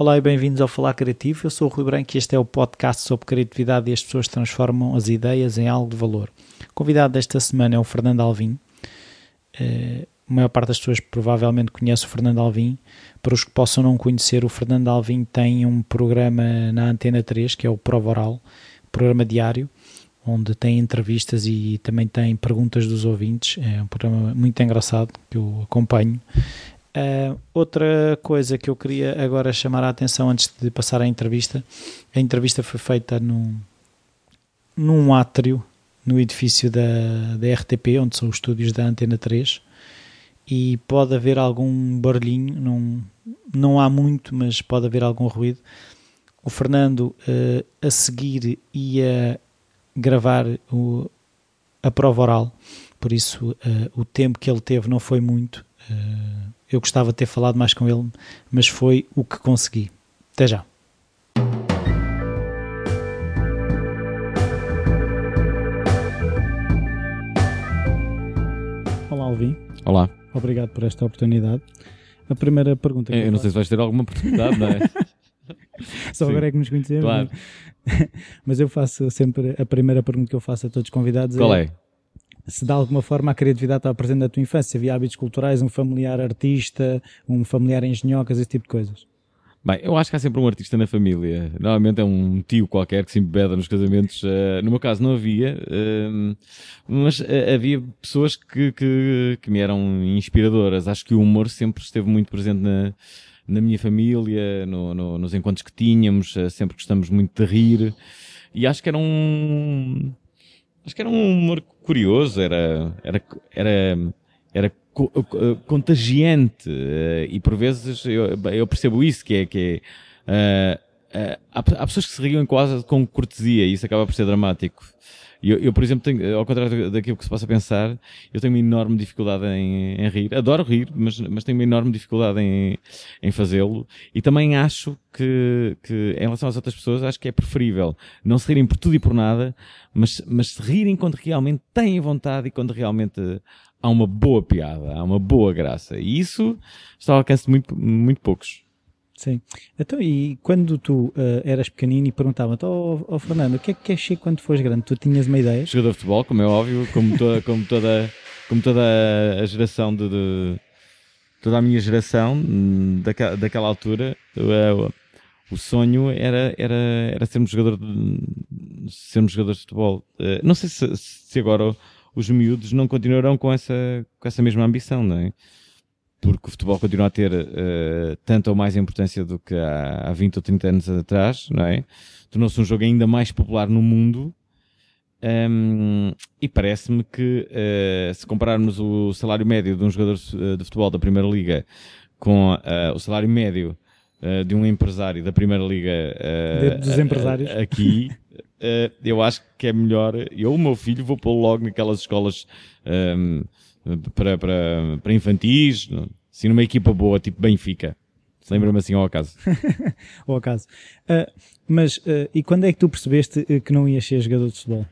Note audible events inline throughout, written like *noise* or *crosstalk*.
Olá e bem-vindos ao Falar Criativo. Eu sou o Rui Branco e este é o podcast sobre criatividade e as pessoas transformam as ideias em algo de valor. O convidado desta semana é o Fernando Alvim. Uh, a maior parte das pessoas provavelmente conhece o Fernando Alvim. Para os que possam não conhecer, o Fernando Alvim tem um programa na Antena 3, que é o Prova Oral, programa diário, onde tem entrevistas e também tem perguntas dos ouvintes. É um programa muito engraçado que eu acompanho. Uh, outra coisa que eu queria agora chamar a atenção antes de passar à entrevista, a entrevista foi feita num, num átrio no edifício da, da RTP, onde são os estúdios da Antena 3, e pode haver algum barulhinho, não, não há muito, mas pode haver algum ruído. O Fernando uh, a seguir ia gravar o, a prova oral, por isso uh, o tempo que ele teve não foi muito. Uh, eu gostava de ter falado mais com ele, mas foi o que consegui. Até já. Olá, Alvin. Olá. Obrigado por esta oportunidade. A primeira pergunta. Eu, eu não sei se vais ter alguma oportunidade, não é? *laughs* Só Sim. agora é que nos conhecemos. Claro. *laughs* Mas eu faço sempre a primeira pergunta que eu faço a todos os convidados. Qual é? é? Se de alguma forma a criatividade estava presente na tua infância, havia hábitos culturais, um familiar artista, um familiar engenhocas, esse tipo de coisas. Bem, eu acho que há sempre um artista na família. Normalmente é um tio qualquer que se embeda nos casamentos. Uh, no meu caso não havia, uh, mas uh, havia pessoas que, que, que, me eram inspiradoras. Acho que o humor sempre esteve muito presente na, na minha família, no, no, nos encontros que tínhamos. sempre gostamos muito de rir. E acho que era um Acho que era um humor curioso, era, era, era, era contagiante eh, e por vezes eu, eu percebo isso, que é que é, uh, há, há pessoas que se riam quase com cortesia e isso acaba por ser dramático. Eu, eu, por exemplo, tenho, ao contrário daquilo que se possa pensar, eu tenho uma enorme dificuldade em, em rir. Adoro rir, mas, mas tenho uma enorme dificuldade em, em fazê-lo. E também acho que, que, em relação às outras pessoas, acho que é preferível não se rirem por tudo e por nada, mas, mas se rirem quando realmente têm vontade e quando realmente há uma boa piada, há uma boa graça. E isso está ao alcance de muito, muito poucos. Sim. Então, e quando tu uh, eras pequenino e perguntavam-te, oh, oh, Fernando, o que é que queres ser quando fores grande? Tu tinhas uma ideia? Jogador de futebol, como é óbvio, como toda, *laughs* como toda, como toda a geração de, de toda a minha geração hum, daquela, daquela altura, uh, o sonho era, era, era sermos jogador de, sermos jogadores de futebol. Uh, não sei se, se agora os miúdos não continuarão com essa, com essa mesma ambição, não é? Porque o futebol continua a ter uh, tanto ou mais importância do que há, há 20 ou 30 anos atrás, não é? Tornou-se um jogo ainda mais popular no mundo. Um, e parece-me que uh, se compararmos o salário médio de um jogador eh, de futebol da Primeira Liga com uh, o salário médio de um empresário da Primeira Liga dos empresários aqui, eu acho que é melhor. Eu, o meu filho, vou pô-lo logo naquelas escolas um, para, para, para infantis, assim numa equipa boa, tipo Benfica. Lembra-me assim ao acaso. *laughs* ao acaso. Uh, mas, uh, e quando é que tu percebeste uh, que não ias ser jogador de futebol?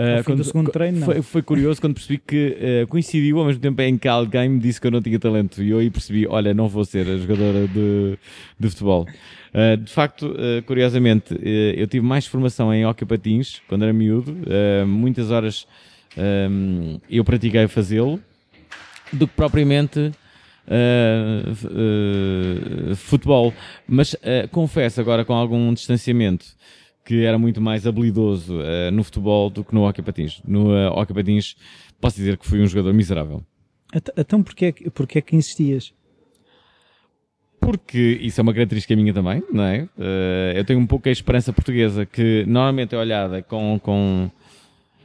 Uh, quando, do segundo treino, foi, foi, curioso quando percebi que uh, coincidiu ao mesmo tempo em que alguém me disse que eu não tinha talento e eu aí percebi, olha, não vou ser a jogadora de, de futebol. Uh, de facto, curiosamente, eu tive mais formação em hockey patins quando era miúdo, muitas horas um, eu pratiquei fazê-lo, do que propriamente uh, uh, futebol. Mas uh, confesso agora com algum distanciamento que era muito mais habilidoso no futebol do que no hockey patins. No uh, hockey patins posso dizer que fui um jogador miserável. Então porquê, porquê é que insistias? Porque isso é uma característica minha também, não é? eu tenho um pouco a esperança portuguesa que normalmente é olhada com, com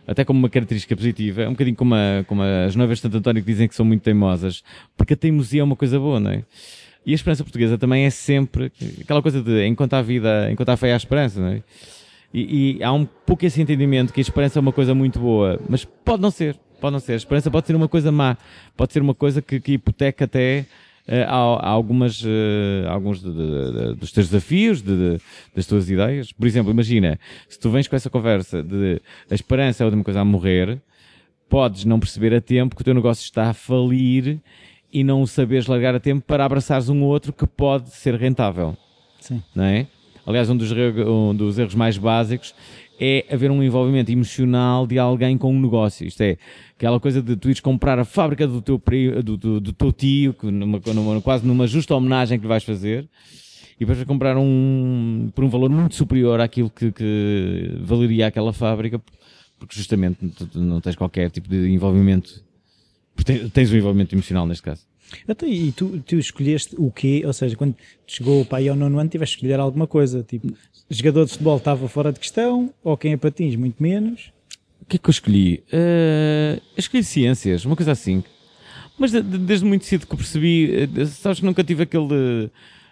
até como uma característica positiva, é um bocadinho como, a, como as noivas de Santo António que dizem que são muito teimosas, porque a teimosia é uma coisa boa, não é? E a esperança portuguesa também é sempre aquela coisa de enquanto há vida, enquanto há fé, há esperança, não é? E, e, há um pouco esse entendimento que a esperança é uma coisa muito boa, mas pode não ser, pode não ser. A esperança pode ser uma coisa má, pode ser uma coisa que, que hipoteca até há, há, algumas, uh, alguns de, de, de, dos teus desafios, das tuas ideias. Por exemplo, imagina, se tu vens com essa conversa de a esperança é a última coisa a morrer, podes não perceber a tempo que o teu negócio está a falir e não o saberes largar a tempo para abraçares um outro que pode ser rentável. Sim. Não é? Aliás, um dos, um dos erros mais básicos é haver um envolvimento emocional de alguém com um negócio. Isto é, aquela coisa de tu ires comprar a fábrica do teu, do, do, do teu tio, numa, numa, quase numa justa homenagem que lhe vais fazer, e depois vais comprar um por um valor muito superior àquilo que, que valeria aquela fábrica, porque justamente não tens qualquer tipo de envolvimento Tens um envolvimento emocional neste caso. Então, e tu, tu escolheste o quê? Ou seja, quando chegou o pai ao nono ano, tiveste que escolher alguma coisa. Tipo, jogador de futebol estava fora de questão, ou quem é patins, muito menos. O que é que eu escolhi? Uh, eu escolhi ciências, uma coisa assim. Mas de, de, desde muito cedo que percebi, uh, sabes que nunca tive aquele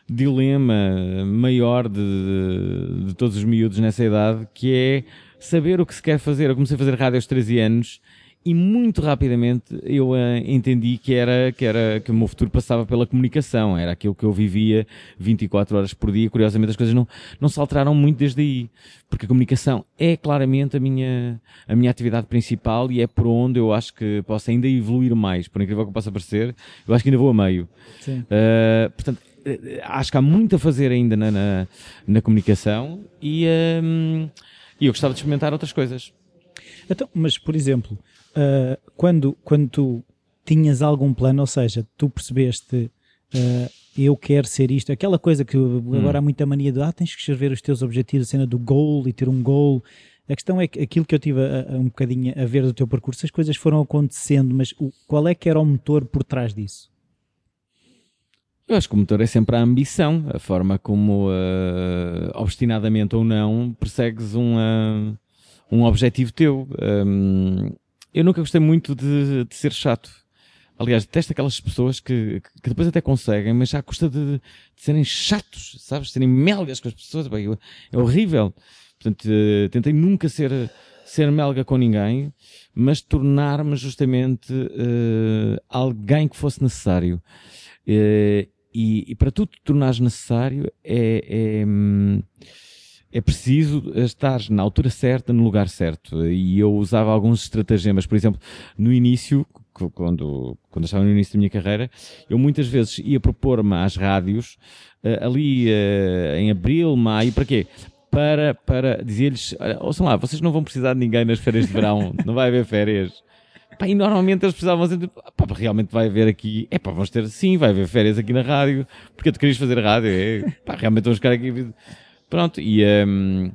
dilema maior de, de, de, todos os miúdos nessa idade, que é saber o que se quer fazer. Eu comecei a fazer rádio aos 13 anos e muito rapidamente eu uh, entendi que era, que era que o meu futuro passava pela comunicação, era aquilo que eu vivia 24 horas por dia. Curiosamente as coisas não, não se alteraram muito desde aí, porque a comunicação é claramente a minha, a minha atividade principal e é por onde eu acho que posso ainda evoluir mais, por incrível que possa parecer, eu acho que ainda vou a meio. Uh, portanto, eh, acho que há muito a fazer ainda na, na, na comunicação e, um, e eu gostava de experimentar outras coisas. Então, mas, por exemplo, uh, quando, quando tu tinhas algum plano, ou seja, tu percebeste uh, eu quero ser isto, aquela coisa que agora hum. há muita mania de ah, tens que escrever os teus objetivos, a cena do goal e ter um goal. A questão é que aquilo que eu tive a, a um bocadinho a ver do teu percurso, as coisas foram acontecendo, mas o, qual é que era o motor por trás disso? Eu acho que o motor é sempre a ambição, a forma como, uh, obstinadamente ou não, persegues um, uh, um objetivo teu. Um, eu nunca gostei muito de, de ser chato. Aliás, detesto aquelas pessoas que, que depois até conseguem, mas já custa de, de serem chatos, sabes? Serem melgas com as pessoas. Bem, é horrível. Portanto, uh, tentei nunca ser, ser melga com ninguém, mas tornar-me justamente uh, alguém que fosse necessário. Uh, e, e, para tu te tornares necessário é, é hum, é preciso estar na altura certa, no lugar certo. E eu usava alguns estratagemas, por exemplo, no início, quando, quando estava no início da minha carreira, eu muitas vezes ia propor-me às rádios, uh, ali uh, em abril, maio, para quê? Para, para dizer-lhes, ouçam lá, vocês não vão precisar de ninguém nas férias de verão, *laughs* não vai haver férias. Pá, e normalmente eles precisavam dizer, pá, realmente vai haver aqui, é pá, vamos ter, sim, vai haver férias aqui na rádio, porque tu querias fazer rádio, é, pá, realmente vamos ficar aqui Pronto, e, um,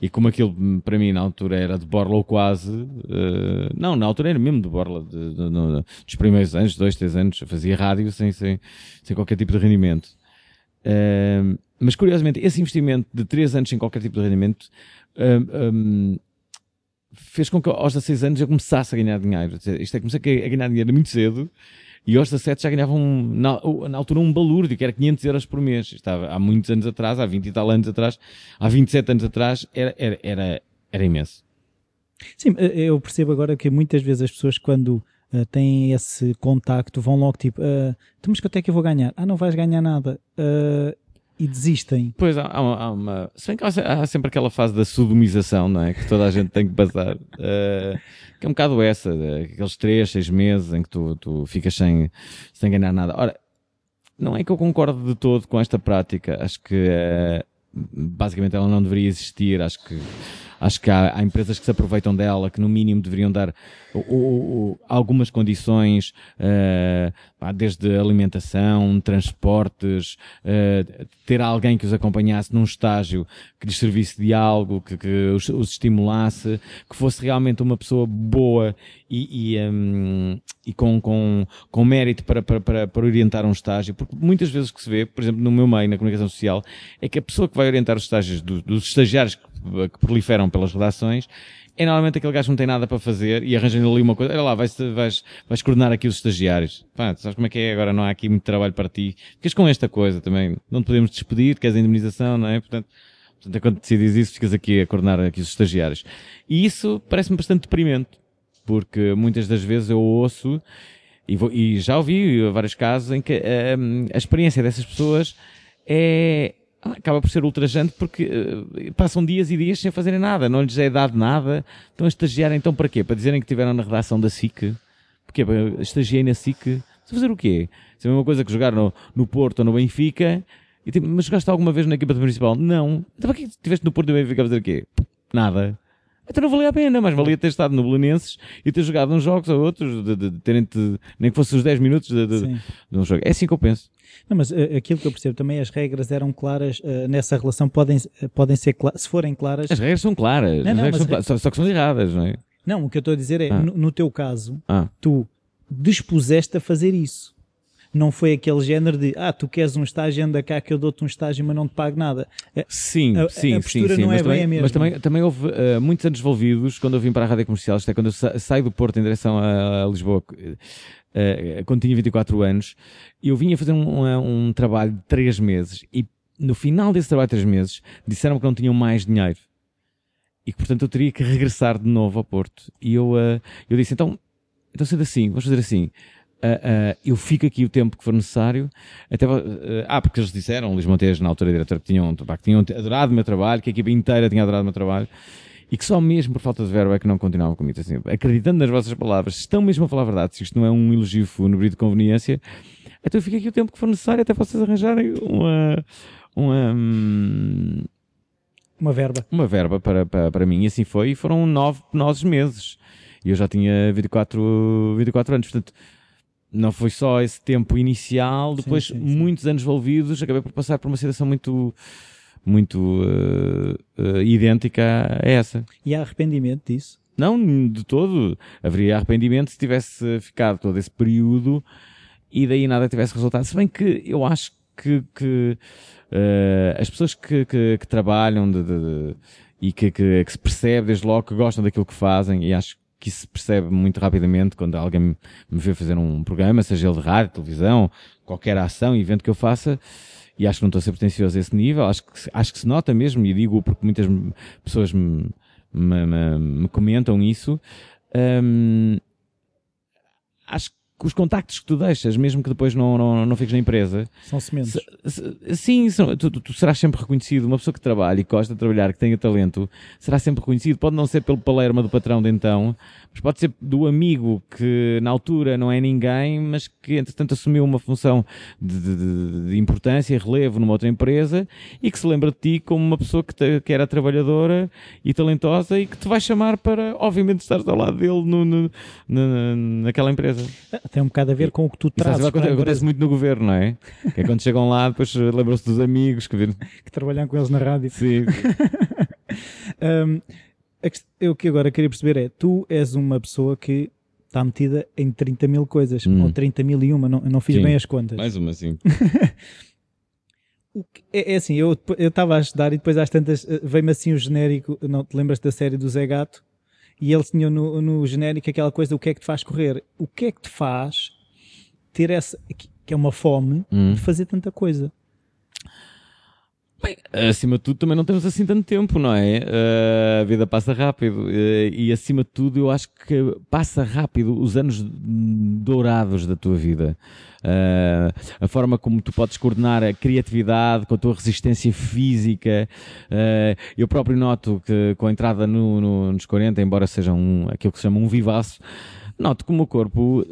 e como aquilo para mim na altura era de Borla ou quase, uh, não, na altura era mesmo de Borla, de, de, de, dos primeiros anos, dois, três anos, fazia rádio sem, sem, sem qualquer tipo de rendimento. Uh, mas curiosamente, esse investimento de três anos sem qualquer tipo de rendimento uh, um, fez com que aos 16 anos eu começasse a ganhar dinheiro. Isto é, comecei a ganhar dinheiro muito cedo e aos 17 já ganhavam, na, na, altura, um balúrdio, que era 500 euros por mês. Estava há muitos anos atrás, há 20 e tal anos atrás, há 27 anos atrás, era, era, era, era imenso. Sim, eh, eu percebo agora que muitas vezes as pessoas, quando uh, têm esse contacto, vão logo tipo, uh, mas quanto é que eu vou ganhar? Ah, não vais ganhar nada. Uh, e desistem. Pois há, há, uma. Se bem que há, sempre aquela fase da sodomização, não é? Que toda a gente tem que passar. Uh, *laughs* que é um bocado essa, aqueles três, seis meses em que tu, tu ficas sem, sem ganhar nada. Ora, não é que eu concordo de todo com esta prática. Acho que uh, basicamente ela não deveria existir. Acho que Acho que há, há empresas que se aproveitam dela, que no mínimo deveriam dar algumas condições, uh, desde alimentação, transportes, uh, ter alguém que os acompanhasse num estágio que lhes servisse de algo, que, que os, os, estimulasse, que fosse realmente uma pessoa boa e, e, um, e com, com, com mérito para, para, para, para orientar um estágio. Porque muitas vezes o que se vê, por exemplo, no meu meio, na comunicação social, é que a pessoa que vai orientar os estágios do, dos estagiários que que proliferam pelas redações, é normalmente aquele gajo que não tem nada para fazer e arranja ali uma coisa, olha lá, vais, vais, vais coordenar aqui os estagiários. Pá, sabes como é que é? Agora não há aqui muito trabalho para ti. Ficas com esta coisa também. Não te podemos despedir, queres a indemnização, não é? Portanto, portanto quando decides isso, ficas aqui a coordenar aqui os estagiários. E isso parece-me bastante deprimente, porque muitas das vezes eu ouço e, vou, e já ouvi vários casos em que um, a experiência dessas pessoas é, acaba por ser ultrajante porque uh, passam dias e dias sem fazerem nada, não lhes é dado nada, estão a estagiar então para quê? Para dizerem que estiveram na redação da SIC? Porque estagiei na SIC, a fazer o quê? Se é a mesma coisa que jogar no, no Porto ou no Benfica, e, tipo, mas jogaste alguma vez na equipa principal? Não. Então para que estiveste no Porto e no Benfica a fazer o quê? Nada. Então não valia a pena, mas valia ter estado no Belenenses e ter jogado uns jogos ou outros, de, de, de terem nem que fosse os 10 minutos de, de, um jogo. É assim que eu penso. Não, mas uh, aquilo que eu percebo também, as regras eram claras uh, nessa relação, podem, uh, podem ser se forem claras. As regras são claras, não, não, regras são claras só, só, que são erradas, não é? Não, o que eu estou a dizer é, ah. no, no, teu caso, ah. tu dispuseste a fazer isso não foi aquele género de ah, tu queres um estágio, anda cá que eu dou-te um estágio, mas não te pago nada. Sim, a, sim, a sim, sim. Não mas, é também, mas também, também houve uh, muitos anos envolvidos quando eu vim para a rádio comercial, isto é quando eu saio do Porto em direção a, a Lisboa. Uh, quando tinha 24 anos, eu vinha fazer um, um, um trabalho de 3 meses e no final desse trabalho de 3 meses disseram que não tinham mais dinheiro e que portanto eu teria que regressar de novo ao Porto. E eu, uh, eu disse: então, então sendo assim, vamos fazer assim uh, uh, eu fico aqui o tempo que for necessário. Até, uh, ah, porque eles disseram, Luís Montes, na altura diretor, que tinham, que tinham adorado o meu trabalho, que a equipa inteira tinha adorado o meu trabalho e que só mesmo por falta de verbo é que não continuavam comigo. Assim, acreditando nas vossas palavras, estão mesmo a falar a verdade, se isto não é um elogio fúnebre de conveniência, então eu fico aqui o tempo que for necessário até vocês arranjarem uma. uma hum, uma verba. Uma verba para, para, para mim, e assim foi, e foram nove nove meses. E eu já tinha 24, 24 anos, portanto, não foi só esse tempo inicial, depois sim, sim, sim. muitos anos envolvidos, acabei por passar por uma situação muito muito uh, uh, idêntica a essa. E há arrependimento disso? Não, de todo. Haveria arrependimento se tivesse ficado todo esse período e daí nada tivesse resultado. Se bem que eu acho que, que uh, as pessoas que, que, que trabalham de, de, de, e que, que, que se percebe desde logo que gostam daquilo que fazem e acho que se percebe muito rapidamente quando alguém me vê fazer um programa, seja ele de rádio, televisão, qualquer ação, evento que eu faça, e acho que não estou a ser pretencioso a esse nível, acho que, acho que se nota mesmo, e digo porque muitas pessoas me, me, me, me comentam isso, hum, acho os contactos que tu deixas, mesmo que depois não, não, não fiques na empresa. São sementes. Sim, são, tu, tu, tu, serás sempre reconhecido. Uma pessoa que trabalha e gosta de trabalhar, que tenha talento, será sempre reconhecido. Pode não ser pelo palerma do patrão de então, mas pode ser do amigo que na altura não é ninguém, mas que entretanto assumiu uma função de, de, de importância e relevo numa outra empresa e que se lembra de ti como uma pessoa que, te, que era trabalhadora e talentosa e que te vai chamar para, obviamente, estar ao lado dele no, no, no, naquela empresa. Tem um bocado a ver com o que tu trazes. Isso acontece, muito no governo, não é? *laughs* Que é quando chegam lá, depois lembram-se dos amigos que, que trabalham com eles na rádio. Sim. *laughs* um, o que agora queria perceber é, tu és uma pessoa que está metida em 30 mil coisas, hum. ou 30 mil e uma, não, não fiz sim, bem as contas. Mais uma, sim. *laughs* é, é, assim, eu estava a estudar e depois às tantas eh, veio-me assim o genérico, não te lembras da série do Zé Gato? E ele tinha no, no genérico aquela coisa, o que é que te faz correr? O que é que te faz ter essa, que é uma fome, hum. de fazer tanta coisa? Bem, acima de tudo também não temos assim tanto tempo, não é? Uh, a vida passa rápido uh, e acima de tudo eu acho que passa rápido os anos dourados da tua vida. Uh, a forma como tu podes coordenar a criatividade com a tua resistência física. eu próprio noto que com a entrada no, no, nos 40, embora seja um, aquilo que se chama um vivaço, noto que o meu corpo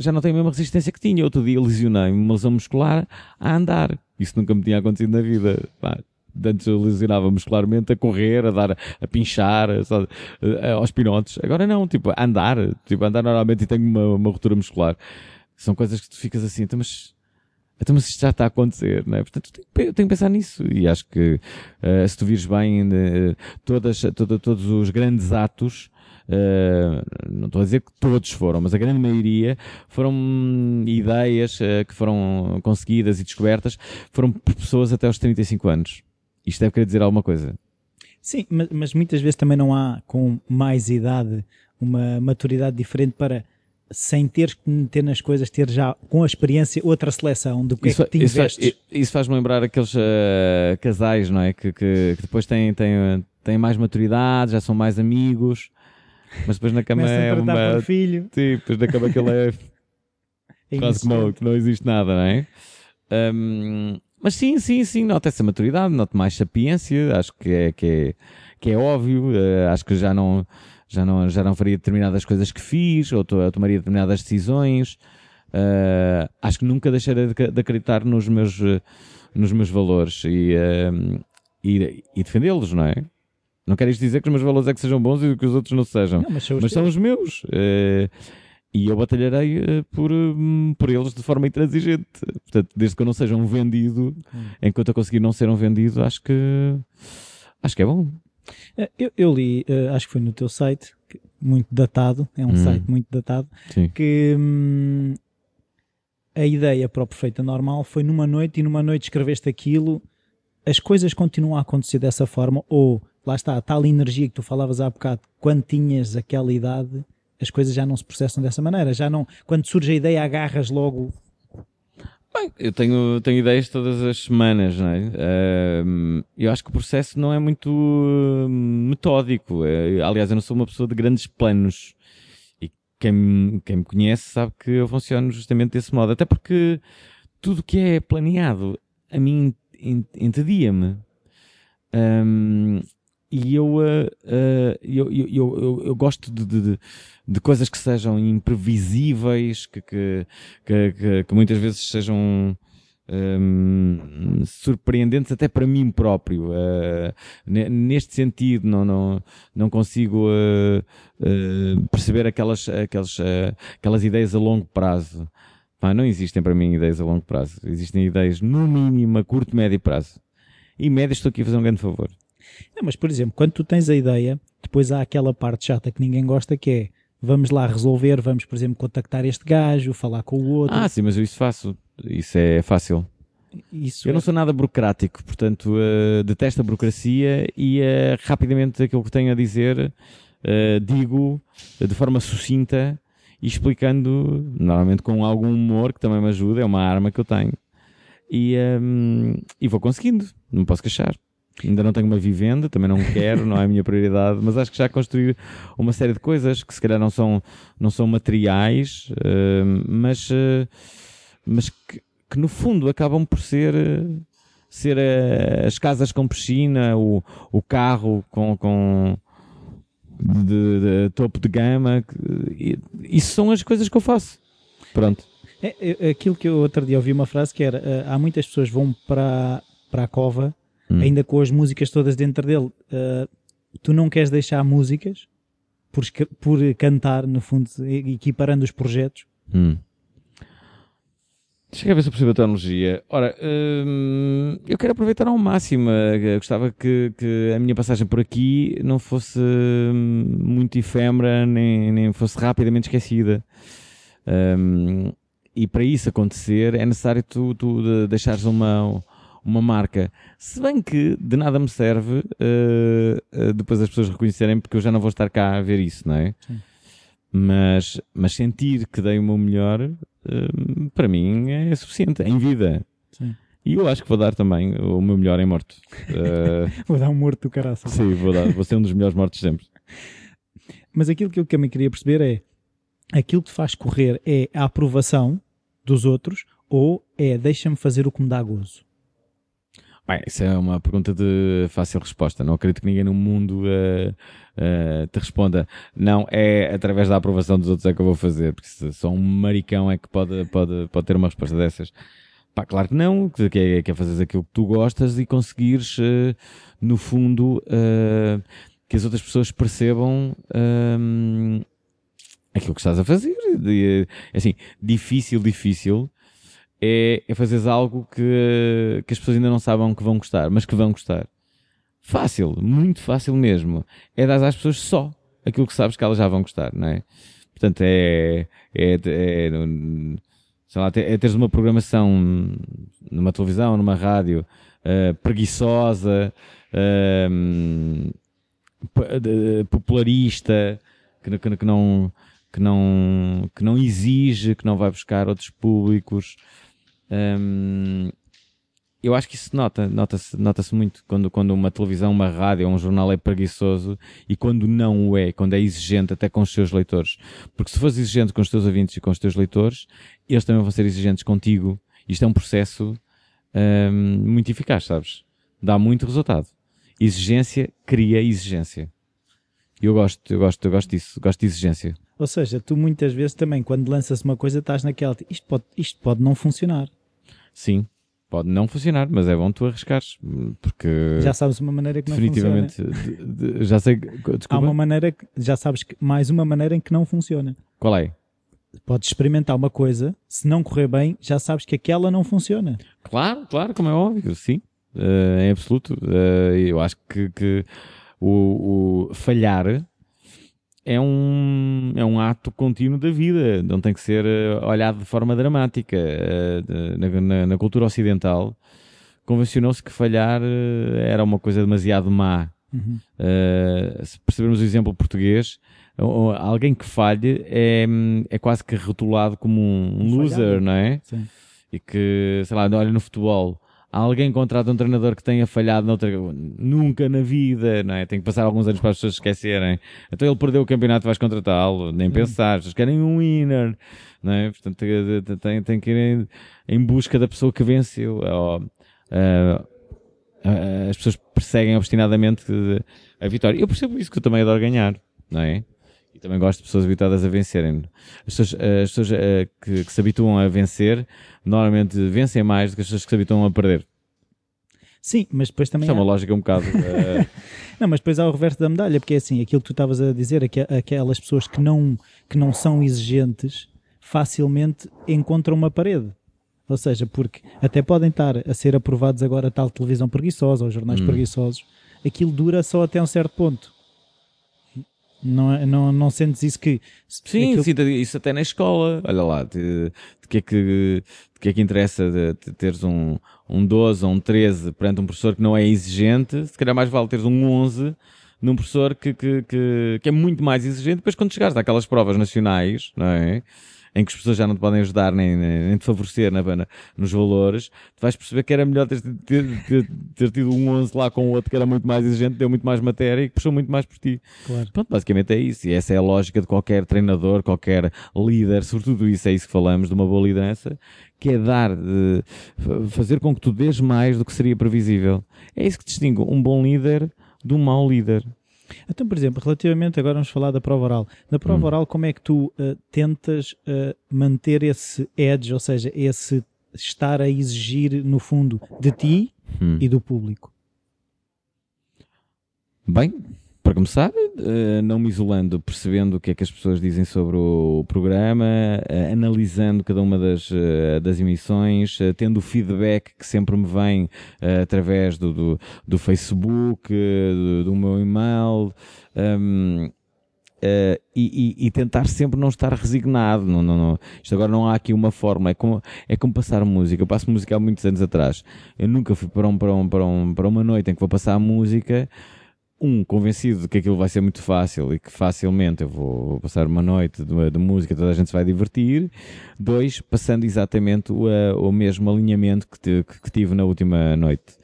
já não tem a mesma resistência que tinha. Outro dia lesionei-me uma lesão muscular a andar isso nunca me tinha acontecido na vida. Pá, antes eu lesionava muscularmente a correr, a dar, a pinchar, a, aos pinotes. Agora não, tipo, a andar, tipo, a andar normalmente e tenho uma, uma ruptura muscular. São coisas que tu ficas assim, então, mas, então, mas isto já está a acontecer, não é? Portanto, tenho, tenho que pensar nisso e acho que uh, se tu vires bem uh, todas, todo, todos os grandes atos não estou a dizer que todos foram, mas a grande maioria foram ideias uh, que foram conseguidas e descobertas, foram por pessoas até aos 35 anos. Isto deve querer dizer alguma coisa. Sim, mas, mas muitas vezes também não há, com mais idade, uma maturidade diferente para sem teres que meter nas coisas, ter já com a experiência outra seleção do que isso, é que te investes. Isso, isso faz-me lembrar aqueles uh, casais, não é? Que, que, que, depois têm, têm, têm mais maturidade, já são mais amigos mas depois na cama é uma. Por filho. Sim, depois na cama aquilo é. *laughs* é quase que não, que não existe nada, não é? Um, mas sim, sim, sim, nota essa maturidade, nota mais sapiência, acho que é, que é, que é óbvio, uh, acho que já não, já, não, já não faria determinadas coisas que fiz, ou to, tomaria determinadas decisões, uh, acho que nunca deixarei de, de acreditar nos meus, nos meus valores e, uh, e, e defendê-los, não é? Não quero isto dizer que os meus valores é que sejam bons e que os outros não sejam, não, mas, são os, mas são os meus. Uh, e eu batalharei uh, por, um, por eles de forma intransigente. Portanto, desde que eu não seja um vendido, hum. enquanto eu conseguir não ser um vendido, acho que acho que é bom. Eh, eu, eu li, uh, acho que foi no teu site, muito datado, é um hum. site muito datado, Sim. que hum, a ideia para o Perfeita Normal foi numa noite e numa noite escreveste aquilo, as coisas continuam a acontecer dessa forma, ou lá está, a tal energia que tu falavas há bocado, quando tinhas aquela idade, as coisas já não se processam dessa maneira, já não, quando surge a ideia agarras logo Bem, eu tenho, tenho ideias todas as semanas, não é? Uh, eu acho que o processo não é muito metódico. Uh, aliás, eu não sou uma pessoa de grandes planos. E quem, quem me conhece sabe que eu funciono justamente desse modo. Até porque tudo que é planeado, a mim entedia-me. E eu, uh, uh, eu, eu, eu, eu, gosto de, de, de, coisas que sejam imprevisíveis, que, que, que, que muitas vezes sejam um, surpreendentes até para mim próprio. Uh, neste sentido, não, não, não consigo perceber aquelas, aquelas, aquelas ideias a longo prazo. Pá, não existem para mim ideias a longo prazo. Existem ideias no mínimo a curto, médio prazo. E médio estou aqui a fazer um grande favor. Não, mas, por exemplo, quando tu tens a ideia, depois há aquela parte chata que ninguém gosta que é vamos lá resolver, vamos, por exemplo, contactar este gajo, falar com o outro. Ah, sim, mas eu isso faço. Isso é fácil. Isso eu é... não sou nada burocrático, portanto, uh, detesto a burocracia e uh, rapidamente aquilo que tenho a dizer uh, digo de forma sucinta e explicando, normalmente com algum humor que também me ajuda, é uma arma que eu tenho. E, um, e vou conseguindo, não posso queixar. Ainda não tenho uma vivenda, também não quero, não é a minha prioridade, mas acho que já construí uma série de coisas que se calhar não são, não são materiais, uh, mas, uh, mas que, que, no fundo acabam por ser, ser uh, as casas com piscina, o, o carro com, com de, de, de topo de gama, que, isso são as coisas que eu faço. Pronto. É, é, aquilo que eu outro dia ouvi uma frase que era: há muitas pessoas vão para, para a cova hum. ainda com as músicas todas dentro dele. Uh, tu não queres deixar músicas por, por cantar, no fundo, equiparando os projetos? Hum. Deixa eu ver se eu percebo a tua analogia. Ora, hum, eu quero aproveitar ao máximo. Eu gostava que, que, a minha passagem por aqui não fosse hum, muito efêmera, nem, nem fosse rapidamente esquecida. Hum, e para isso acontecer é necessário tu, tu deixares uma, uma marca. Se bem que de nada me serve uh, uh, depois as pessoas reconhecerem, porque eu já não vou estar cá a ver isso, não é? Sim. Mas, mas sentir que dei o meu melhor, uh, para mim é suficiente, em vida. Sim. E eu acho que vou dar também o meu melhor em morto. *laughs* vou dar um morto do caraça. Sim, vou dar. Vou ser um dos melhores mortos sempre. Mas aquilo que eu também queria perceber é aquilo que te faz correr é a aprovação dos outros ou é deixa-me fazer o que me dá gozo? Bem, isso é uma pergunta de fácil resposta. Não acredito que ninguém no mundo uh, uh, te responda. Não, é através da aprovação dos outros é que eu vou fazer. Porque só um maricão é que pode, pode, pode ter uma resposta dessas. Pá, claro que não, que é, que é aquilo que tu gostas e conseguires, uh, no fundo, que as outras pessoas percebam aquilo que estás a fazer. assim, difícil, difícil é, é fazeres algo que, que as pessoas ainda não sabem que vão gostar, mas que vão gostar. Fácil, muito fácil mesmo. É dar às pessoas só aquilo que sabes que elas já vão gostar, não é? Portanto, é, é, é, sei lá, é teres uma programação numa televisão, numa rádio, uh, preguiçosa, uh, popularista, que, que, que, não, que, não, que não exige, que não vai buscar outros públicos, um, eu acho que isso nota, nota-se nota muito quando, quando uma televisão, uma rádio um jornal é preguiçoso e quando não o é, quando é exigente até com os seus leitores. Porque se fores exigente com os teus ouvintes e com os teus leitores, eles também vão ser exigentes contigo. Isto é um processo um, muito eficaz, sabes? Dá muito resultado. Exigência cria exigência. Eu gosto, eu gosto, eu gosto disso, gosto de exigência. Ou seja, tu muitas vezes também, quando lanças uma coisa, estás naquela. Isto pode, isto pode não funcionar. Sim, pode não funcionar, mas é bom tu arriscares, porque Já sabes uma maneira que não definitivamente funciona. de- de- já sei. Desculpa, Há uma maneira que já sabes que mais uma maneira em que não funciona. qual é? Podes experimentar uma coisa, se não correr bem, já sabes que aquela não funciona. Claro, claro, como é óbvio, sim, Eh, em absoluto. Eh, eu acho que, que o, o falhar é um, é um ato contínuo da vida, não tem que ser eh, olhado de forma dramática. Eh, na, na- na cultura ocidental, convencionou-se que falhar eh, era uma coisa demasiado má. Uh, se percebermos o exemplo português, alguém que falhe é, é quase que rotulado como um, Um loser, falhado. não é? Sim. E que, sei lá, olha no futebol, alguém contrata um treinador que tenha falhado noutra, nunca na vida, não é? Tem que passar alguns anos para as pessoas esquecerem. Então ele perdeu o campeonato, vais contratá-lo, nem pensar, as pessoas querem um winner, não é? Portanto, tem, tem, que ir em, busca da pessoa que venceu. Ou, ah, ah, as pessoas perseguem obstinadamente a vitória. Eu percebo isso que eu também adoro ganhar, não é? E também gosto de pessoas habituadas a vencerem. As pessoas, as pessoas ah, que, que se habituam a vencer normalmente vencem mais do que as pessoas que se habituam a perder. Sim, mas depois também. Isto é há- uma lógica um bocado. ah, *laughs* Não, mas depois há o reverso da medalha, porque é assim, aquilo que tu estavas a dizer, aqu- aquelas pessoas que não, que não são exigentes facilmente encontram uma parede. Ou seja, porque até podem estar a ser aprovados agora a tal televisão preguiçosa ou jornais Hum. preguiçosos, aquilo dura só até um certo ponto. Não, é- não, não sentes isso que. Sim, aquilo- sim, isso até na escola. Olha lá, de, de que é que, de que é que interessa de, de teres um, um 12 ou um 13 perante um professor que não é exigente? Se calhar mais vale teres um 11 num professor que, que, que, que é muito mais exigente. Depois, quando chegares àquelas provas nacionais, não é? Em que as pessoas já não te podem ajudar nem, nem, nem te favorecer na, na- nos valores, tu vais perceber que era melhor ter, ter, ter, ter tido um 11 lá com o outro que era muito mais exigente, deu muito mais matéria e que puxou muito mais por ti. Claro. Pronto, basicamente é isso. E essa é a lógica de qualquer treinador, qualquer líder, sobretudo isso, é isso que falamos de uma boa liderança, que é dar, de, fa- fazer com que tu dês mais do que seria previsível. É isso que distingue um bom líder de um mau líder. Então, por exemplo, relativamente, agora vamos falar da prova oral. Na prova Hum. oral, como é que tu eh, tentas eh, manter esse edge, ou seja, esse estar a exigir, no fundo, de ti Hum. e do público? Bem, para começar, eh, não me isolando, percebendo o que é que as pessoas dizem sobre o programa, eh, analisando cada uma das, eh, das emissões, tendo o feedback que sempre me vem através do, do, do Facebook, do, do meu e-mail. hum, eh, e, e- e tentar sempre não estar resignado. Não, não, não. Isto agora não há aqui uma fórmula, é como, é como passar música. Eu passo música há muitos anos atrás. Eu nunca fui para, um, para, um, para, um, para uma noite em que vou passar música um, convencido de que aquilo vai ser muito fácil e que facilmente eu vou, vou passar uma noite de, de música, toda a gente se vai divertir. Dois, passando exatamente o, eh, o mesmo alinhamento que, te- que- que tive na última noite.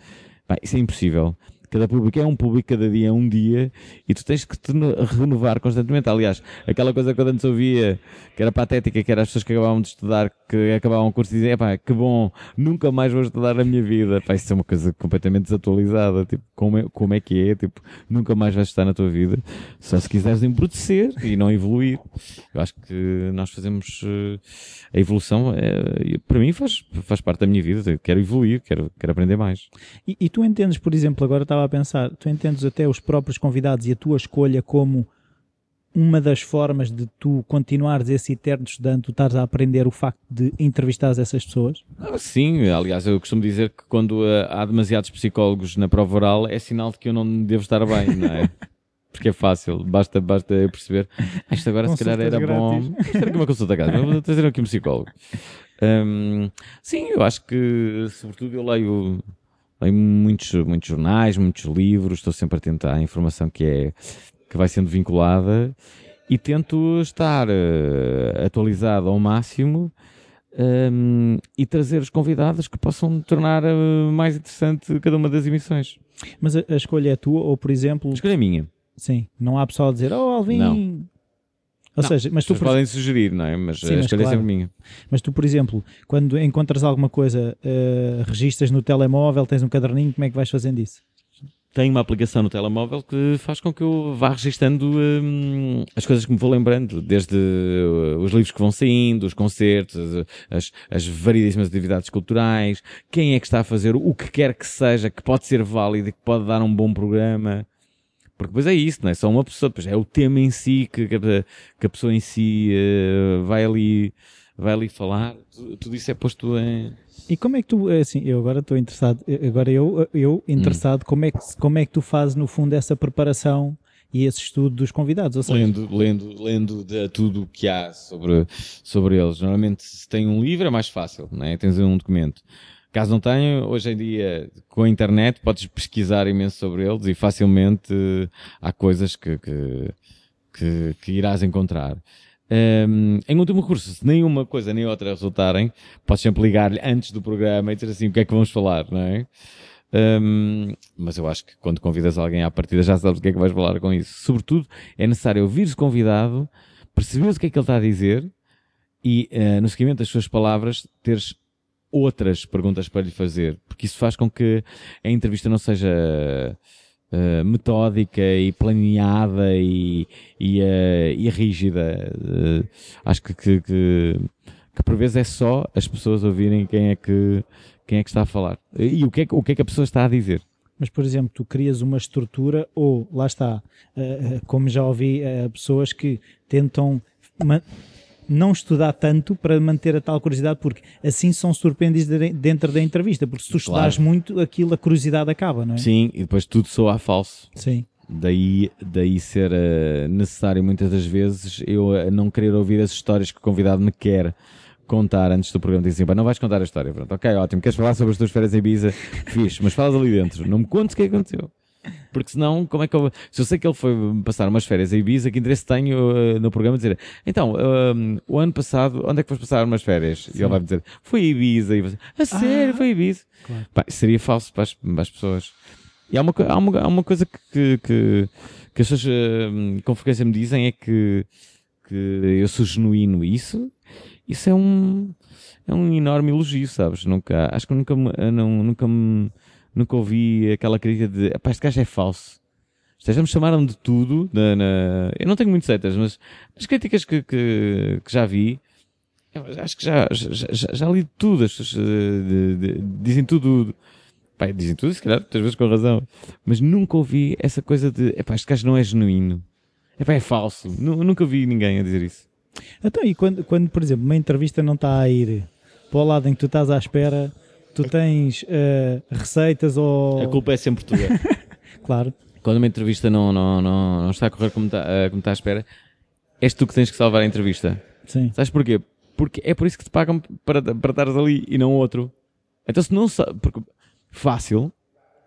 Pá, isso é impossível. Cada público é um público, cada dia é um dia e tu tens que te no- renovar constantemente. Aliás, aquela coisa que eu antes ouvia, que era patética, que era as pessoas que acabavam de estudar, que acabavam o curso e diziam, pá, que bom, nunca mais vou estudar na minha vida. Pá, isso é uma coisa completamente desatualizada. Tipo, como é, como é que é? Tipo, nunca mais vais estar na tua vida. Só se quiseres embrutecer e não evoluir. Eu acho que nós fazemos eh, a evolução, eh, para mim faz, faz parte da minha vida. Eu quero evoluir, quero, quero aprender mais. E, e tu entendes, por exemplo, agora estava a pensar, tu entendes até os próprios convidados e a tua escolha como uma das formas de tu continuares esse eterno estudante, tu estares a aprender o facto de entrevistares essas pessoas? Ah, Sim, aliás, eu costumo dizer que quando eh, há demasiados psicólogos na prova oral é sinal de que eu não devo estar bem, não é? *laughs* Porque é fácil, basta, basta eu perceber. "Ah, Isto agora se calhar Consultas era bom. Isto era aqui uma consulta grátis, vou trazer aqui um psicólogo. Hum, sim, eu acho que, sobretudo, eu leio, leio muitos, muitos jornais, muitos livros, estou sempre atento à informação que, é, que vai sendo vinculada e tento estar eh, atualizado ao máximo hum, e trazer os convidados que possam tornar eh, mais interessante cada uma das emissões. Mas a, a escolha é tua, ou por exemplo, A escolha é minha. sim, não há pessoal a dizer, oh Alvin. Não. Ou Não, seja, mas As tu, podem sugerir, não é? Mas Sim, a mas escolha é claro. sempre minha. mas tu, por exemplo, quando encontras alguma coisa, eh, registas no telemóvel, tens um caderninho, como é que vais fazendo isso? tenho uma aplicação no telemóvel que faz com que eu vá registando hum, as coisas que me vou lembrando, desde uh, os livros que vão saindo, os concertos, as, as variedíssimas atividades culturais, quem é que está a fazer o que quer que seja, que pode ser válido e que pode dar um bom programa. Porque depois é isso, não é só uma pessoa, depois é o tema em si que, que a pessoa em si uh, vai ali vai ali falar, tudo isso é posto em. E como é que tu, assim, eu agora estou interessado, agora eu, eu interessado, hum. como, é que, como é que tu fazes no fundo essa preparação e esse estudo dos convidados? Ou seja... Lendo, lendo, lendo de tudo o que há sobre, sobre eles. Normalmente, se tem um livro é mais fácil, não é? tens um documento. Caso não tenha, hoje em dia, com a internet, podes pesquisar imenso sobre eles e facilmente há coisas que, que, que, que irás encontrar. Um, em último recurso, se nenhuma coisa nem outra resultarem, podes sempre ligar-lhe antes do programa e dizer assim o que é que vamos falar, não é? Um, mas eu acho que quando convidas alguém à partida já sabes o que é que vais falar com isso. Sobretudo, é necessário ouvir o convidado, perceber o que é que ele está a dizer e, uh, no seguimento das suas palavras, teres outras perguntas para lhe fazer, porque isso faz com que a entrevista não seja uh, metódica e planeada e, e, uh, e rígida. Uh, acho que, que, que, que, por vezes é só as pessoas ouvirem quem é que, quem é que está a falar e o que é, o que é que a pessoa está a dizer. Mas, por exemplo, tu crias uma estrutura ou, lá está, como já ouvi pessoas que tentam não estudar tanto para manter a tal curiosidade, porque assim são surpreendidos dentro da entrevista, porque se tu estudares claro. muito, aquilo, a curiosidade acaba, não é? Sim, e depois tudo soa falso. Sim. Daí, daí ser uh, necessário muitas das vezes eu uh, não querer ouvir as histórias que o convidado me quer contar antes do programa. Dizem, assim, não vais contar a história. Pronto, ok, ótimo. Queres falar sobre as tuas férias em Ibiza? Fixe, mas falas ali dentro. Não me contes o que aconteceu. Porque senão, como é que eu. Se eu sei que ele foi passar umas férias a Ibiza, que interesse tenho uh, no programa dizer então, uh, o ano passado, onde é que foste passar umas férias? Sim. E ele vai dizer, foi a Ibiza. E você, a ah, sério, foi a Ibiza. Claro. Pá, seria falso para as, para as, pessoas. E há uma, há uma, há uma coisa que, que, que as pessoas uh, com frequência me dizem é que, que eu sou genuíno. Isso, isso é um, é um enorme elogio, sabes? Nunca, acho que nunca, não, nunca me nunca ouvi aquela crítica de pá, este gajo é falso. Já me chamaram de tudo. Na, na... Eu não tenho muitas setas, mas as críticas que, que, que já vi, acho que já, já, já, já li tudo. As pessoas de, dizem tudo. Pá, dizem tudo, se calhar, muitas vezes com razão. Mas nunca ouvi essa coisa de epá, este gajo não é genuíno. Epá, é falso. nunca vi ninguém a dizer isso. Então, e quando, quando, por exemplo, uma entrevista não está a ir para o lado em que tu estás à espera tu tens uh, receitas ou. A culpa é sempre tua. *laughs* claro. Quando uma entrevista não, não, não, não está a correr como está, uh, como está à espera, és tu que tens que salvar a entrevista. Sim. Sabes porquê? Porque é por isso que te pagam para, para estares ali e não outro. Então se não sabe. Porque fácil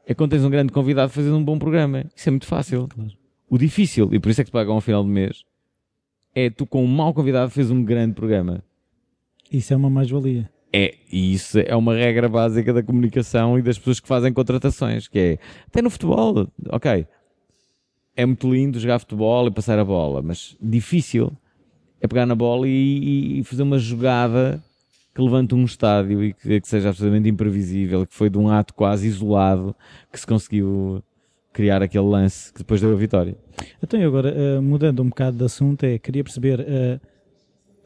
é quando tens um grande convidado fazendo um bom programa. Isso é muito fácil. Claro. O difícil, e por isso é que te pagam ao final do mês, é tu com um mau convidado fez um grande programa. Isso é uma mais-valia. É, e isso é uma regra básica da comunicação e das pessoas que fazem contratações, que é, até no futebol, ok, é muito lindo jogar futebol e passar a bola, mas difícil é pegar na bola e, e fazer uma jogada que levante um estádio e que, que, seja absolutamente imprevisível, que foi de um ato quase isolado que se conseguiu criar aquele lance que depois deu a vitória. Então, agora, uh, mudando um bocado de assunto, é, queria perceber... Uh,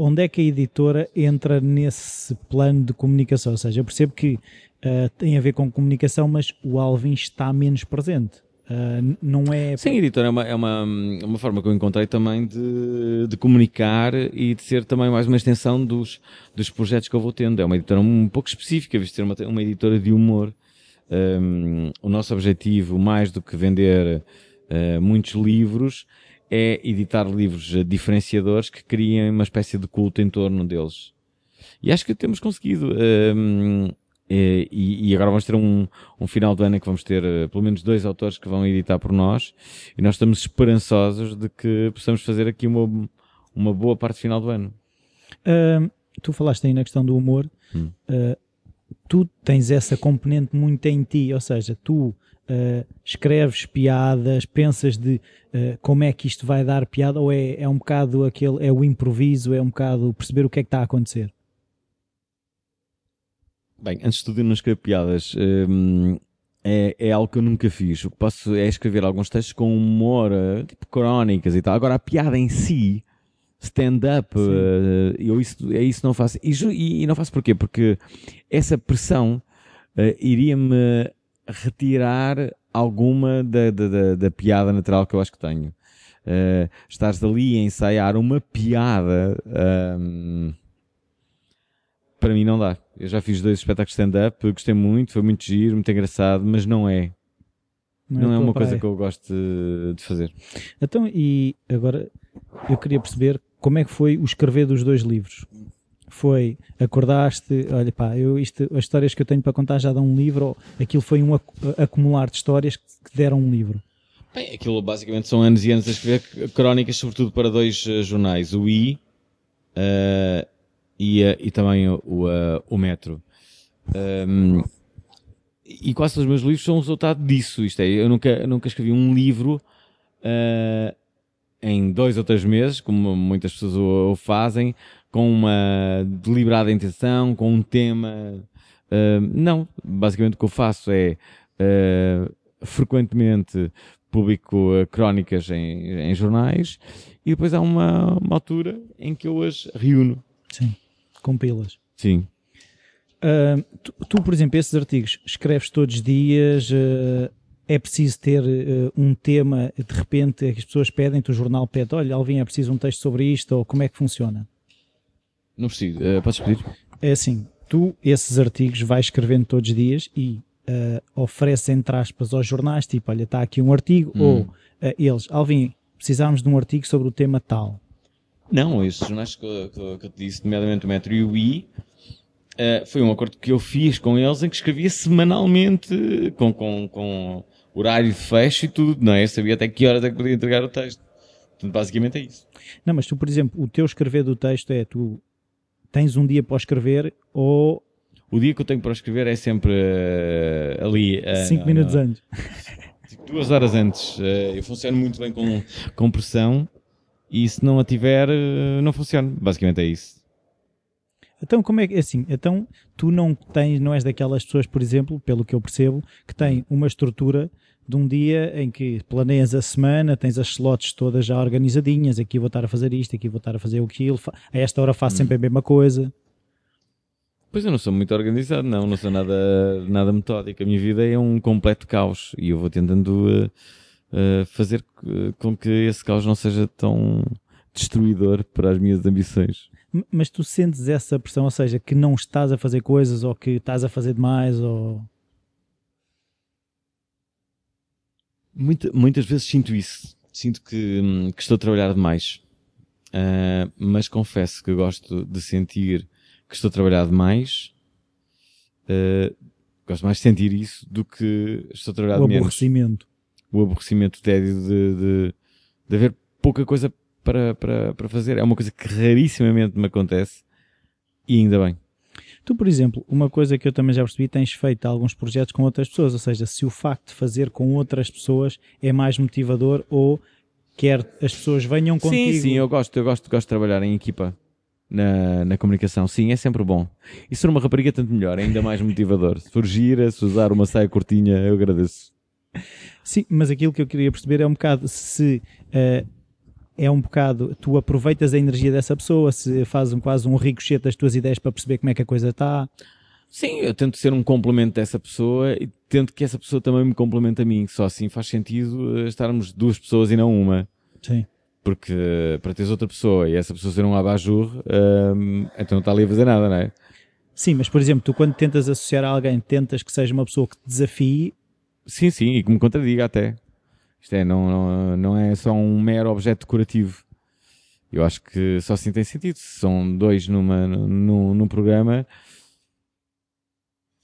onde é que a editora entra nesse plano de comunicação? Ou seja, eu percebo que uh, tem a ver com comunicação, mas o Alvin está menos presente. Uh, não é. Sim, editora é uma, é uma, uma forma que eu encontrei também de, de comunicar e de ser também mais uma extensão dos, dos projetos que eu vou tendo. É uma editora um pouco específica, visto ser uma, uma editora de humor. Um, o nosso objetivo, mais do que vender uh, muitos livros, é editar livros eh, diferenciadores que criem uma espécie de culto em torno deles. E acho que temos conseguido. Um, ehm, e, e, agora vamos ter um, um final de ano em que vamos ter uh, pelo menos dois autores que vão editar por nós e nós estamos esperançosos de que possamos fazer aqui uma, uma boa parte final do ano. Uh, tu falaste aí na questão do humor. Hum. Uh, tu tens essa componente muito em ti, ou seja, tu uh, escreves piadas, pensas de uh, como é que isto vai dar piada, ou é, é um bocado aquele, é o improviso, é um bocado perceber o que é que está a acontecer? Bem, antes de tudo, eu não escrevo piadas. Um, é, é algo que eu nunca fiz. O que posso é escrever alguns textos com humor, uh, tipo crónicas e tal. Agora, a piada em si, stand-up, uh, eu isso, é isso não faço. E, e, e, não faço porquê? Porque essa pressão uh, iria-me retirar alguma da, da, da, da, piada natural que eu acho que tenho. Uh, estares ali a ensaiar uma piada, um, para mim não dá. Eu já fiz dois espetáculos stand-up, gostei muito, foi muito giro, muito engraçado, mas não é. Não, não é, é uma praia. coisa que eu gosto de, de fazer. Então, e agora eu queria perceber como é que foi o escrever dos dois livros. Foi, acordaste, olha pá, eu isto, as histórias que eu tenho para contar já dão um livro, ou aquilo foi um acumular de histórias que deram um livro? Bem, aquilo basicamente são anos e anos a escrever crónicas, sobretudo para dois uh, jornais, o I uh, e, uh, e também o, o Metro. Um, e quase todos os meus livros são resultado disso. Isto é, eu nunca, nunca escrevi um livro em dois ou três meses, como muitas pessoas o fazem, com uma deliberada intenção, com um tema. Uh, não, basicamente o que eu faço é uh, frequentemente publico uh, crónicas em, em, jornais e depois há uma, uma, altura em que eu as reúno. Sim, compilas. Sim. Tu, tu, por exemplo, esses artigos escreves todos os dias é preciso ter uh, um tema, de repente as pessoas pedem-te, o jornal pede, olha Alvin, é preciso um texto sobre isto, ou como é que funciona? Não preciso, uh, podes pedir? É assim, tu esses artigos vais escrevendo todos os dias e uh, ofereces entre aspas aos jornais, tipo, olha, está aqui um artigo, hum. ou uh, eles, Alvin, precisamos de um artigo sobre o tema tal. Não, esses jornais que, que, que eu te disse, nomeadamente o Metro e o I, uh, foi um acordo que eu fiz com eles em que escrevia semanalmente com, com, com horário de fecho e tudo, não é? Eu sabia até que horas é que podia entregar o texto. Portanto, basicamente é isso. Não, mas tu, por exemplo, o teu escrever do texto é tu tens um dia para escrever ou. O dia que eu tenho para escrever é sempre uh, ali. Uh, Cinco não, minutos não. antes. *laughs* Tipo, duas horas antes. Uh, eu funciono muito bem com, com pressão e se não a tiver, não funciona. Basicamente é isso. Então, como é que, assim, então tu não tens, não és daquelas pessoas, por exemplo, pelo que eu percebo, que têm uma estrutura de um dia em que planeias a semana, tens as slots todas já organizadinhas, aqui vou estar a fazer isto, aqui vou estar a fazer aquilo, a esta hora faço hum. sempre a mesma coisa. Pois eu não sou muito organizado, não, não sou nada, nada metódico. A minha vida é um completo caos e eu vou tentando uh, uh, fazer com que esse caos não seja tão destruidor para as minhas ambições. Mas tu sentes essa pressão, ou seja, que não estás a fazer coisas ou que estás a fazer demais ou... Muita, muitas vezes sinto isso. Sinto que, hum, que estou a trabalhar demais. Uh, mas confesso que gosto de sentir que estou a trabalhar demais. Uh, gosto mais de sentir isso do que estou a trabalhar o menos. O aborrecimento. O aborrecimento, o tédio de, de, de haver pouca coisa para, para, para fazer. É uma coisa que rarissimamente me acontece e ainda bem. Tu, por exemplo, uma coisa que eu também já percebi, tens feito alguns projetos com outras pessoas, ou seja, se o facto de fazer com outras pessoas é mais motivador ou quer as pessoas venham contigo. Sim, sim, eu gosto, eu gosto, gosto de trabalhar em equipa na, na comunicação. Sim, é sempre bom. E se for uma rapariga, tanto melhor, é ainda mais motivador. Se for gira, se usar uma saia curtinha, eu agradeço. Sim, mas aquilo que eu queria perceber é um bocado se uh, é um bocado, tu aproveitas a energia dessa pessoa, se fazes um, quase um ricochete das tuas ideias para perceber como é que a coisa está. Sim, eu tento ser um complemento dessa pessoa e tento que essa pessoa também me complemente a mim. Só assim faz sentido eh, estarmos duas pessoas e não uma. Sim. Porque eh, para teres outra pessoa e essa pessoa ser um abajur, um, então não está ali a fazer nada, não é? Sim, mas por exemplo, tu quando tentas associar a alguém, tentas que seja uma pessoa que te desafie. Sim, sim, e que me contradiga até. Isto é, não, não, não é só um mero objeto decorativo. Eu acho que só assim tem sentido. Se são dois numa, num, num programa,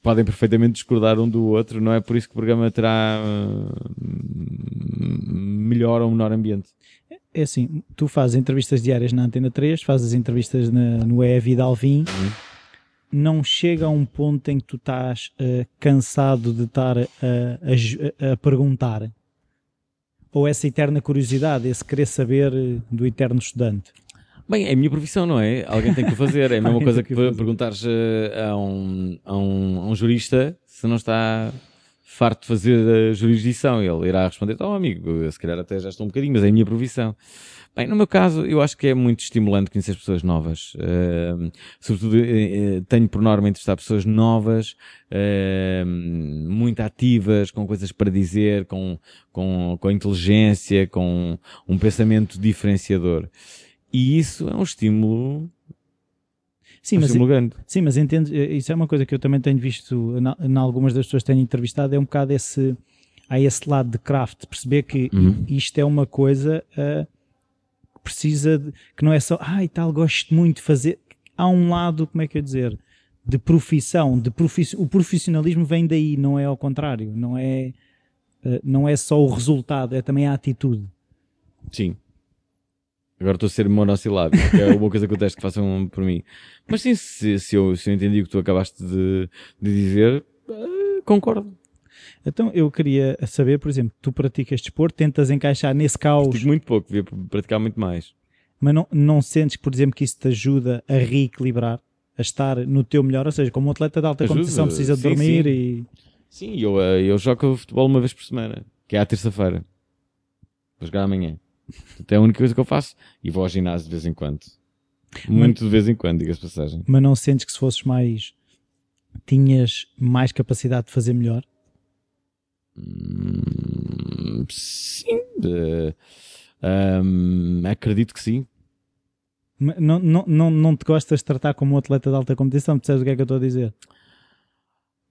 podem perfeitamente discordar um do outro. Não é por isso que o programa terá hum, melhor ou menor ambiente. É assim, tu fazes entrevistas diárias na Antena 3, fazes entrevistas na, no Vida Alvim. Uhum. Não chega a um ponto em que tu estás uh, cansado de estar a, a, a perguntar ou essa eterna curiosidade, esse querer saber eh, do eterno estudante? Bem, é a minha profissão, não é? Alguém tem que fazer. É a mesma *laughs* coisa que, que perguntares eh, a um, a, um, a um jurista se não está farto de fazer a jurisdição. Ele irá responder, oh amigo, se calhar até já estou um bocadinho, mas é a minha provisão. Bem, no meu caso, eu acho que é muito estimulante conhecer pessoas novas. Uh, sobretudo, uh, tenho por norma entrevistar pessoas novas, uh, muito ativas, com coisas para dizer, com, com, com inteligência, com um pensamento diferenciador. E isso é um estímulo Sim, mas, sim, mas entendo, isso é uma coisa que eu também tenho visto em algumas das pessoas que tenho entrevistado, é um bocado esse, há esse lado de craft, perceber que uhum. isto é uma coisa uh, que precisa, de, que não é só, ai ah, tal, gosto muito de fazer, há um lado, como é que eu dizer, de profissão, de profiss... o profissionalismo vem daí, não é ao contrário, não é, uh, não é só o resultado, é também a atitude. Sim, Agora estou a ser monossilábico, que é uma coisa que eu testo que façam por mim. Mas sim, se, se, eu, se eu entendi o que tu acabaste de, de dizer, uh, concordo. Então eu queria saber, por exemplo, tu praticas desporto, tentas encaixar nesse caos. Pratico muito pouco, devia praticar muito mais. Mas não, não sentes, por exemplo, que isso te ajuda a reequilibrar, a estar no teu melhor? Ou seja, como um atleta de alta ajuda. competição precisa de sim, dormir sim. e. Sim, eu, eh, eu jogo futebol uma vez por semana, que é à terça-feira. Vou jogar amanhã. Até é a única coisa que eu faço. E vou ao ginásio de vez em quando. Muito mas, de vez em quando, diga-se passagem. Mas não sentes que se fosses mais. tinhas mais capacidade de fazer melhor? Hum, sim. Uh, um, acredito que sim. Não, não, não, não te gostas de tratar como um atleta de alta competição? Percebes o que é que eu estou a dizer?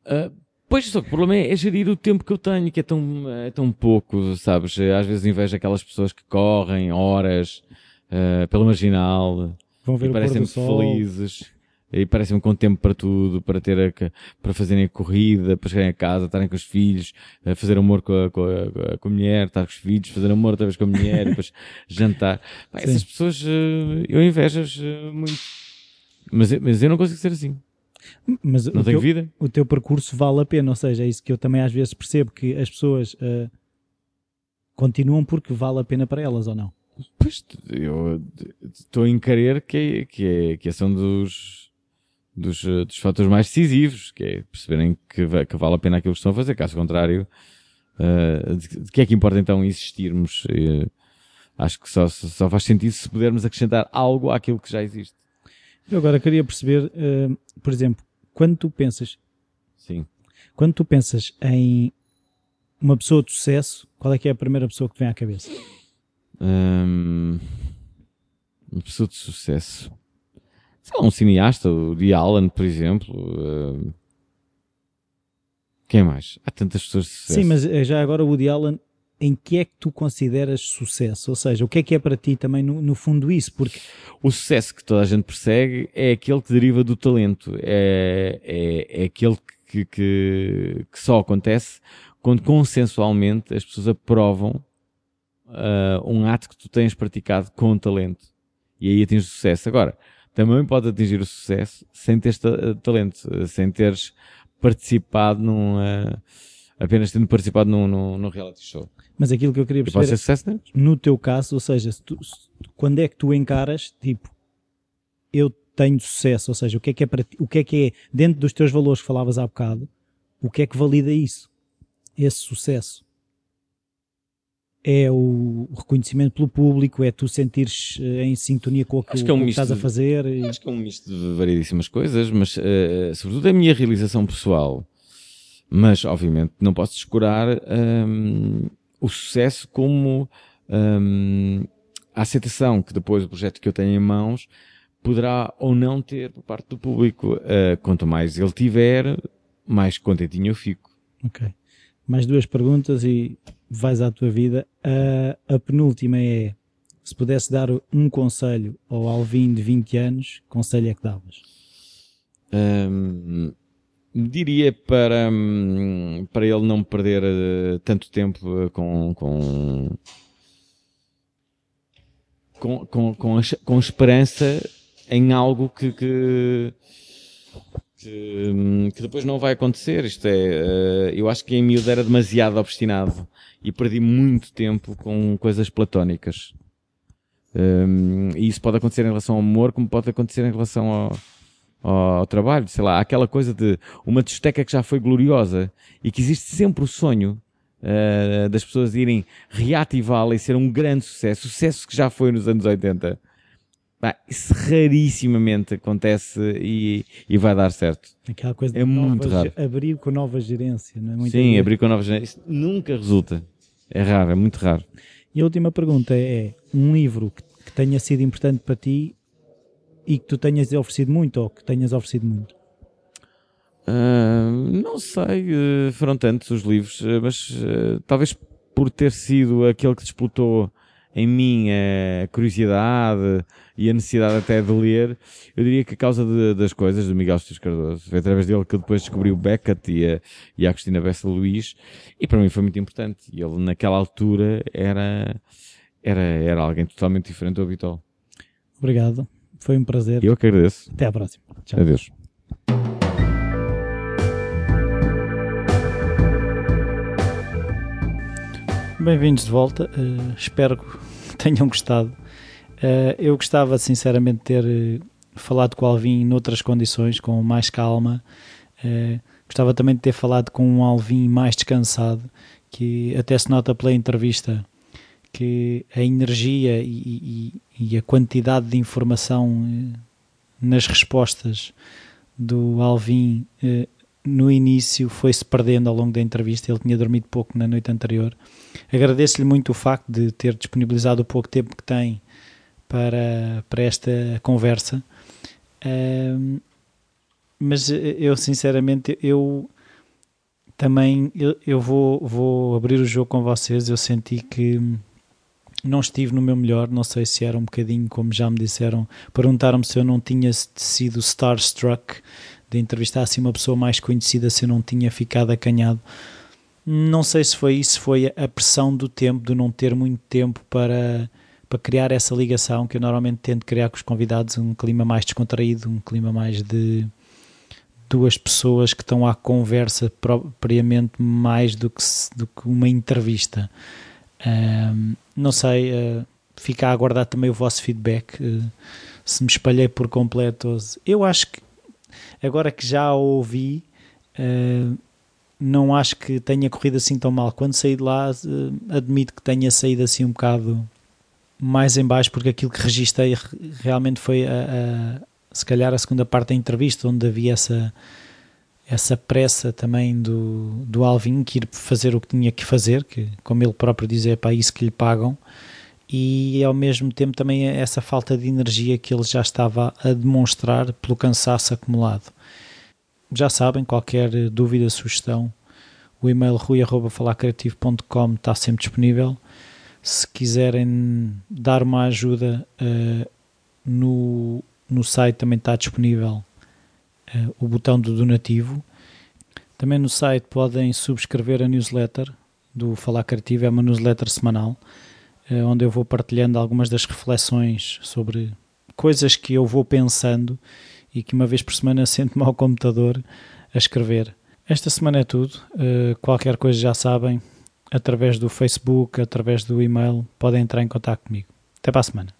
Uh, Pois, só que o problema é, é, gerir o tempo que eu tenho, que é tão, é tão pouco, sabes? Às vezes invejo aquelas pessoas que correm horas uh, pela marginal Vão ver e parecem-me felizes e parecem-me com tempo para tudo, para ter a, para fazerem a corrida, para chegarem a casa, estarem com os filhos, a fazer amor com a, com a, com a mulher, estar com os filhos, fazer amor outra vez com a mulher e depois *laughs* jantar. essas pessoas, eu invejo-as uh, muito. Mas, mas eu não consigo ser assim. Mas não tem vida? O teu percurso vale a pena, ou seja, é isso que eu também às vezes percebo que as pessoas uh, continuam porque vale a pena para elas ou não? Pois, eu estou a encarar que, é, que, é, que esse é um dos, dos, eh, dos fatores mais decisivos, que é perceberem que, que vale a pena aquilo que estão a fazer, caso contrário, uh, de, de, que é que importa então existirmos? Uh, acho que só, só faz sentido se pudermos acrescentar algo àquilo que já existe. Eu agora queria perceber, uh, por exemplo, quando tu pensas. Sim. Quando tu pensas em uma pessoa de sucesso, qual é que é a primeira pessoa que vem à cabeça? Um, uma pessoa de sucesso. Sei lá, um cineasta, o de Allen, por exemplo. Uh, quem mais? Há tantas pessoas de sucesso. Sim, mas eh, já agora o Woody Allen em que é que tu consideras sucesso? Ou seja, o que é que é para ti também no, no, fundo isso? Porque o sucesso que toda a gente persegue é aquele que deriva do talento, é, é, é aquele que, que, que, só acontece quando consensualmente as pessoas aprovam uh, um ato que tu tens praticado com talento e aí atinges sucesso. Agora, também pode atingir o sucesso sem teres talento, sem teres participado num. Uh, apenas tendo participado num, num, num reality show. Mas aquilo que eu queria perceber, sucesso, né? no teu caso, ou seja, se tu, se, quando é que tu encaras, tipo, eu tenho sucesso, ou seja, o que é que é para ti, o que é que é, dentro dos teus valores que falavas há bocado, o que é que valida isso? Esse sucesso? É o reconhecimento pelo público, é tu sentires eh, em sintonia com aquilo que, é um que estás a fazer? E... Acho que é um misto de variedíssimas coisas, mas uh, sobretudo a minha realização pessoal. Mas, obviamente, não posso descurar um, o sucesso como um, a aceitação que depois o projeto que eu tenho em mãos poderá ou não ter por parte do público. Uh, quanto mais ele tiver, mais contentinho eu fico. Ok. Mais duas perguntas e vais à tua vida. Uh, a penúltima é: se pudesse dar um conselho ao Alvin de 20 anos, conselho é que davas? Um, diria para, hum, para ele não perder uh, tanto tempo uh, com, com, com, com, com, esperança em algo que, que, que, hum, que, depois não vai acontecer. Isto é, uh, eu acho que em miúdo era demasiado obstinado e perdi muito tempo com coisas platónicas. Um, e isso pode acontecer em relação ao amor, como pode acontecer em relação ao, ao trabalho, sei lá, aquela coisa de uma discoteca que já foi gloriosa e que existe sempre o sonho uh, das pessoas irem reativá-la e ser um grande sucesso, sucesso que já foi nos anos 80. Bah, isso rarissimamente acontece e, e vai dar certo. Aquela coisa é muito raro. abrir com nova gerência, não é? Muito Sim, abrir com nova gerência. Isso nunca resulta. É raro, é muito raro. E a última pergunta é: um livro que tenha sido importante para ti e que tu tenhas oferecido muito ou que tenhas oferecido muito? Uh, não sei, uh, foram tantos os livros, uh, mas talvez por ter sido aquele que disputou em mim a curiosidade e a necessidade até de ler, eu diria que a causa de, das coisas do Miguel Esteves Cardoso. Foi através dele que eu depois descobri o Beckett e a, e a Cristina Bessa Luís, e para mim foi muito importante. E ele, naquela altura, era, era, era alguém totalmente diferente do habitual. Obrigado. Foi um prazer. Eu que agradeço. Até à próxima. Tchau. Adeus. Bem-vindos de volta. Uh, espero que *laughs* tenham gostado. Uh, eu gostava, sinceramente, de ter uh, falado com o Alvin noutras condições, com mais calma. gostava também de ter falado com um Alvin mais descansado, que até se nota pela entrevista que a energia e, e, e a quantidade de informação eh, nas respostas do Alvin eh, no início foi-se perdendo ao longo da entrevista. Ele tinha dormido pouco na noite anterior. Agradeço-lhe muito o facto de ter disponibilizado o pouco tempo que tem para, para esta conversa. mas eh, eu, sinceramente, eu também eu, eu vou, vou abrir o jogo com vocês. Eu senti que não estive no meu melhor, não sei se era um bocadinho, como já me disseram, perguntaram-me se eu não tinha sido starstruck de entrevistar assim uma pessoa mais conhecida, se eu não tinha ficado acanhado. Não sei se foi isso, foi a pressão do tempo, de não ter muito tempo para, para criar essa ligação que eu normalmente tento criar com os convidados, um clima mais descontraído, um clima mais de duas pessoas que estão à conversa propriamente mais do que, do que uma entrevista. Um, não sei, uh, fica a aguardar também o vosso feedback. Uh, se me espalhei por completo. Eu acho que agora que já ouvi, uh, não acho que tenha corrido assim tão mal. Quando saí de lá, admito que tenha saído assim um bocado mais em baixo, porque aquilo que registrei realmente foi a, a, se calhar a segunda parte da entrevista, onde havia essa essa pressa também do, do Alvin que ir fazer o que tinha que fazer, que como ele próprio diz é para isso que lhe pagam, e ao mesmo tempo também essa falta de energia que ele já estava a demonstrar pelo cansaço acumulado. Já sabem, qualquer dúvida, sugestão, o e-mail rui.falacreativo.com está sempre disponível. Se quiserem dar uma ajuda uh, no, no site também está disponível uh, o botão do donativo. Também no site podem subscrever a newsletter do Falar Criativo, é uma newsletter semanal, uh, onde eu vou partilhando algumas das reflexões sobre coisas que eu vou pensando e que uma vez por semana *laughs* sento-me ao computador a escrever. Esta semana é tudo. Uh, qualquer coisa já sabem, através do Facebook, através do e-mail, podem entrar em contato comigo. Até para a semana.